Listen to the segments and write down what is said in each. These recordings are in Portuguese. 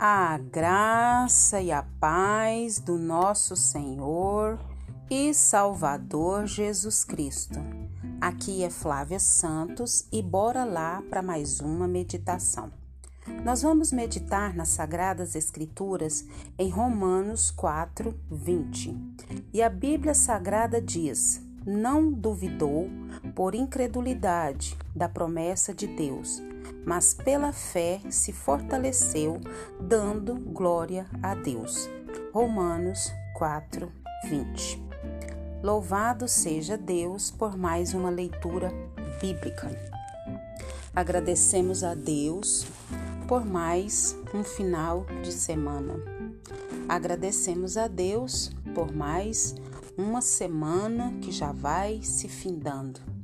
A graça e a paz do nosso Senhor e Salvador Jesus Cristo. Aqui é Flávia Santos e bora lá para mais uma meditação. Nós vamos meditar nas Sagradas Escrituras em Romanos 4, 20. E a Bíblia Sagrada diz: Não duvidou por incredulidade da promessa de Deus mas pela fé se fortaleceu, dando glória a Deus. Romanos 4, 20. Louvado seja Deus por mais uma leitura bíblica. Agradecemos a Deus por mais um final de semana. Agradecemos a Deus por mais uma semana que já vai se findando.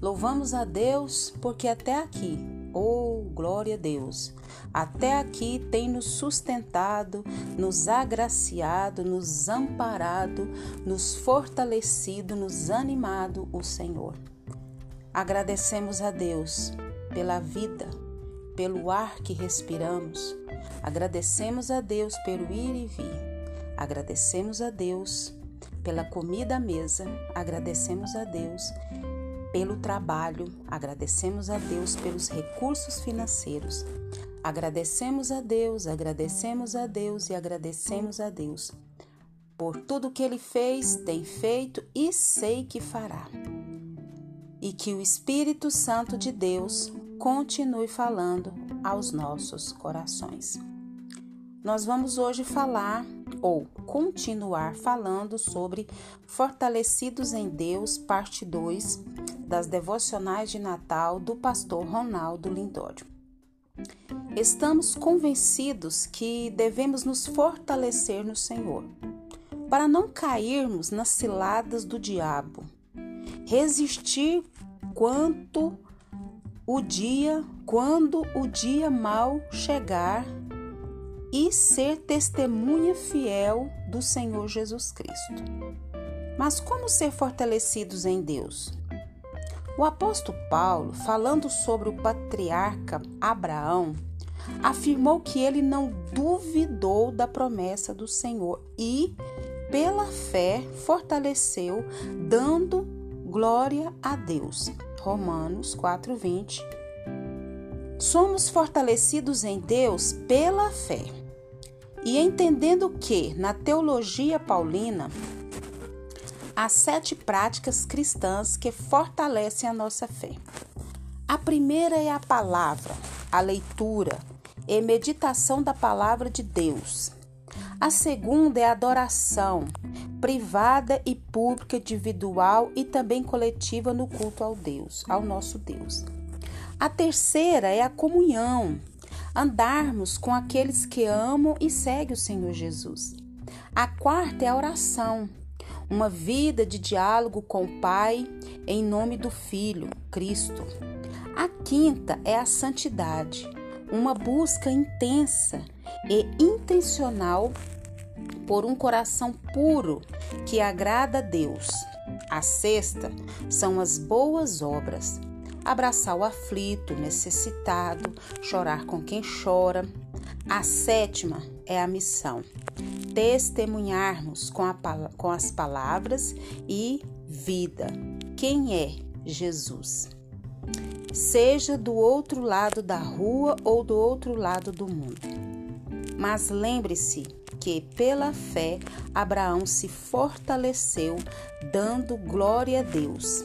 Louvamos a Deus porque até aqui Oh, glória a Deus! Até aqui tem nos sustentado, nos agraciado, nos amparado, nos fortalecido, nos animado o Senhor. Agradecemos a Deus pela vida, pelo ar que respiramos. Agradecemos a Deus pelo ir e vir. Agradecemos a Deus pela comida à mesa. Agradecemos a Deus pelo trabalho, agradecemos a Deus pelos recursos financeiros. Agradecemos a Deus, agradecemos a Deus e agradecemos a Deus por tudo que Ele fez, tem feito e sei que fará. E que o Espírito Santo de Deus continue falando aos nossos corações. Nós vamos hoje falar ou continuar falando sobre Fortalecidos em Deus, parte 2 das devocionais de Natal do pastor Ronaldo Lindório. Estamos convencidos que devemos nos fortalecer no Senhor, para não cairmos nas ciladas do diabo, resistir quanto o dia, quando o dia mal chegar e ser testemunha fiel do Senhor Jesus Cristo. Mas como ser fortalecidos em Deus? O apóstolo Paulo, falando sobre o patriarca Abraão, afirmou que ele não duvidou da promessa do Senhor e, pela fé, fortaleceu, dando glória a Deus. Romanos 4:20. Somos fortalecidos em Deus pela fé. E entendendo que, na teologia paulina, há sete práticas cristãs que fortalecem a nossa fé. A primeira é a palavra, a leitura e meditação da palavra de Deus. A segunda é a adoração, privada e pública, individual e também coletiva no culto ao Deus, ao nosso Deus. A terceira é a comunhão, andarmos com aqueles que amam e seguem o Senhor Jesus. A quarta é a oração, uma vida de diálogo com o Pai em nome do Filho, Cristo. A quinta é a santidade, uma busca intensa e intencional por um coração puro que agrada a Deus. A sexta são as boas obras, abraçar o aflito, necessitado, chorar com quem chora. A sétima é a missão, testemunharmos com, a, com as palavras e vida. Quem é Jesus? Seja do outro lado da rua ou do outro lado do mundo. Mas lembre-se que, pela fé, Abraão se fortaleceu, dando glória a Deus.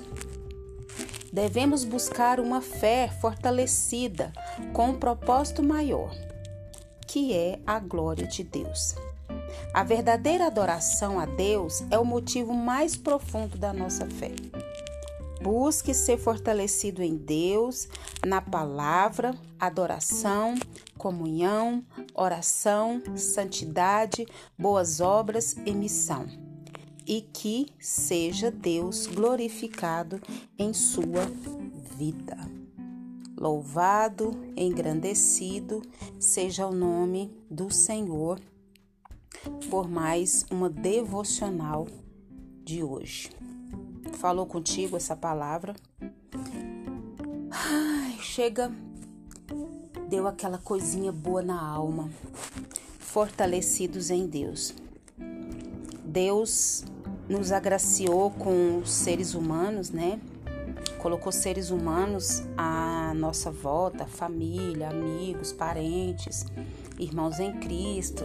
Devemos buscar uma fé fortalecida com um propósito maior, que é a glória de Deus. A verdadeira adoração a Deus é o motivo mais profundo da nossa fé. Busque ser fortalecido em Deus, na palavra, adoração, comunhão, oração, santidade, boas obras e missão e que seja Deus glorificado em sua vida. Louvado, engrandecido seja o nome do Senhor por mais uma devocional de hoje. Falou contigo essa palavra? Ai, chega deu aquela coisinha boa na alma. Fortalecidos em Deus. Deus nos agraciou com os seres humanos, né? Colocou seres humanos à nossa volta, família, amigos, parentes, irmãos em Cristo,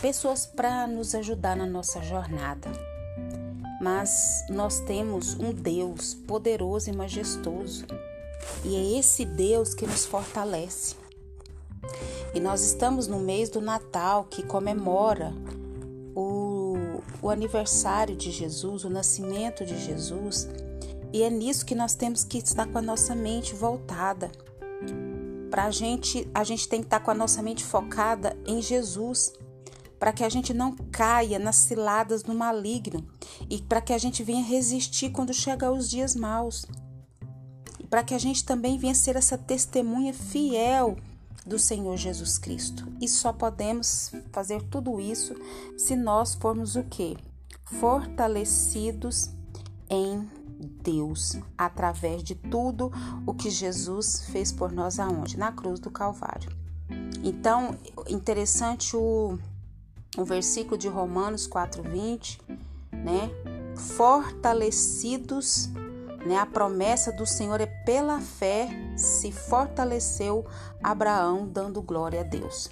pessoas para nos ajudar na nossa jornada. Mas nós temos um Deus poderoso e majestoso, e é esse Deus que nos fortalece. E nós estamos no mês do Natal que comemora o aniversário de Jesus, o nascimento de Jesus, e é nisso que nós temos que estar com a nossa mente voltada. Para a gente, a gente tem que estar com a nossa mente focada em Jesus, para que a gente não caia nas ciladas do maligno e para que a gente venha resistir quando chegar os dias maus. E para que a gente também venha ser essa testemunha fiel do Senhor Jesus Cristo. E só podemos fazer tudo isso se nós formos o quê? Fortalecidos em Deus, através de tudo o que Jesus fez por nós aonde? Na cruz do Calvário. Então, interessante o, o versículo de Romanos 4:20, né? Fortalecidos né? A promessa do Senhor é pela fé se fortaleceu Abraão dando glória a Deus.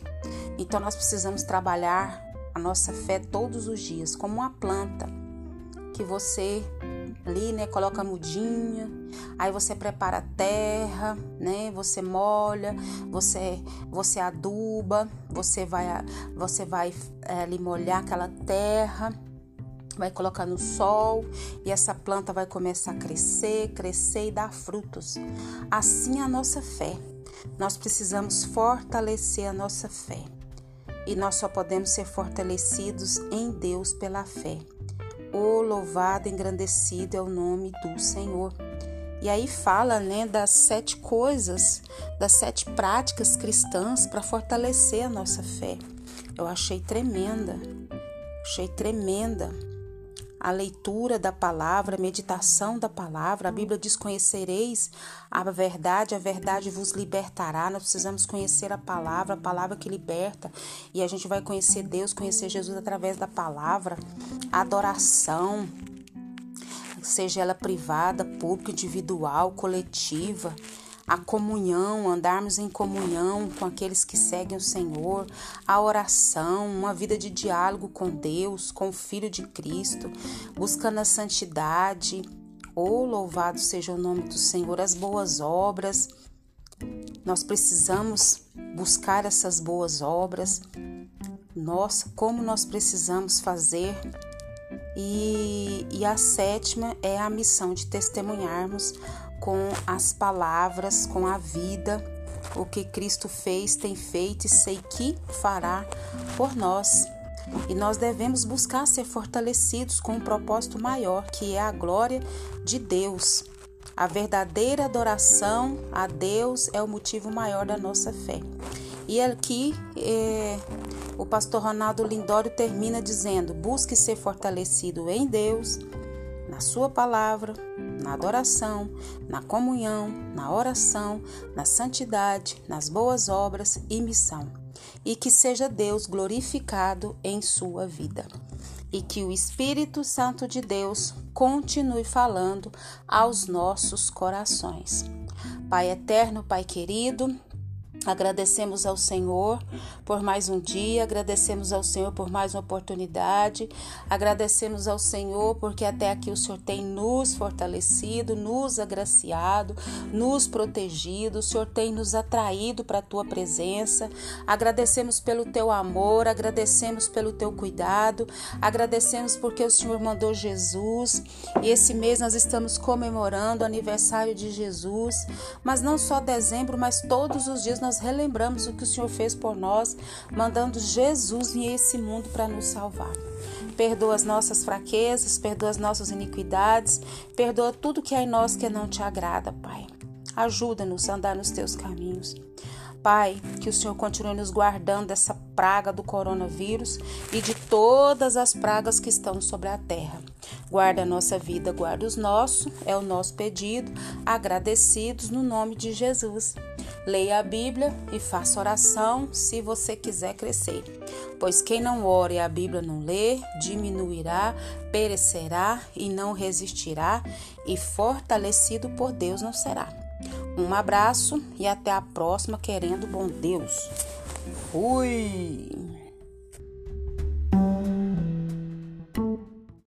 Então nós precisamos trabalhar a nossa fé todos os dias, como uma planta que você ali, né, coloca a mudinha, aí você prepara a terra, né, você molha, você você aduba, você vai você vai é, ali molhar aquela terra vai colocar no sol e essa planta vai começar a crescer, crescer e dar frutos. Assim é a nossa fé. Nós precisamos fortalecer a nossa fé. E nós só podemos ser fortalecidos em Deus pela fé. O louvado, engrandecido é o nome do Senhor. E aí fala, né, das sete coisas, das sete práticas cristãs para fortalecer a nossa fé. Eu achei tremenda. Achei tremenda a leitura da palavra, a meditação da palavra. A Bíblia diz: Conhecereis a verdade, a verdade vos libertará. Nós precisamos conhecer a palavra, a palavra que liberta. E a gente vai conhecer Deus, conhecer Jesus através da palavra. adoração, seja ela privada, pública, individual, coletiva a comunhão, andarmos em comunhão com aqueles que seguem o Senhor, a oração, uma vida de diálogo com Deus, com o Filho de Cristo, buscando a santidade. Oh, louvado seja o nome do Senhor, as boas obras. Nós precisamos buscar essas boas obras. Nossa, como nós precisamos fazer. E, e a sétima é a missão de testemunharmos com as palavras, com a vida, o que Cristo fez, tem feito e sei que fará por nós. E nós devemos buscar ser fortalecidos com um propósito maior, que é a glória de Deus. A verdadeira adoração a Deus é o motivo maior da nossa fé. E aqui é, o pastor Ronaldo Lindório termina dizendo: busque ser fortalecido em Deus, na Sua palavra, na adoração, na comunhão, na oração, na santidade, nas boas obras e missão. E que seja Deus glorificado em sua vida. E que o Espírito Santo de Deus continue falando aos nossos corações. Pai eterno, Pai querido, Agradecemos ao Senhor por mais um dia, agradecemos ao Senhor por mais uma oportunidade, agradecemos ao Senhor porque até aqui o Senhor tem nos fortalecido, nos agraciado, nos protegido, o Senhor tem nos atraído para a tua presença. Agradecemos pelo teu amor, agradecemos pelo teu cuidado, agradecemos porque o Senhor mandou Jesus e esse mês nós estamos comemorando o aniversário de Jesus, mas não só dezembro, mas todos os dias nós nós relembramos o que o Senhor fez por nós, mandando Jesus vir a esse mundo para nos salvar. Perdoa as nossas fraquezas, perdoa as nossas iniquidades, perdoa tudo que há em nós que não te agrada, Pai. Ajuda-nos a andar nos teus caminhos. Pai, que o Senhor continue nos guardando dessa praga do coronavírus e de todas as pragas que estão sobre a terra. Guarda a nossa vida, guarda os nossos, é o nosso pedido, agradecidos no nome de Jesus. Leia a Bíblia e faça oração se você quiser crescer. Pois quem não ora e a Bíblia não lê, diminuirá, perecerá e não resistirá, e fortalecido por Deus não será. Um abraço e até a próxima, querendo bom Deus. Fui!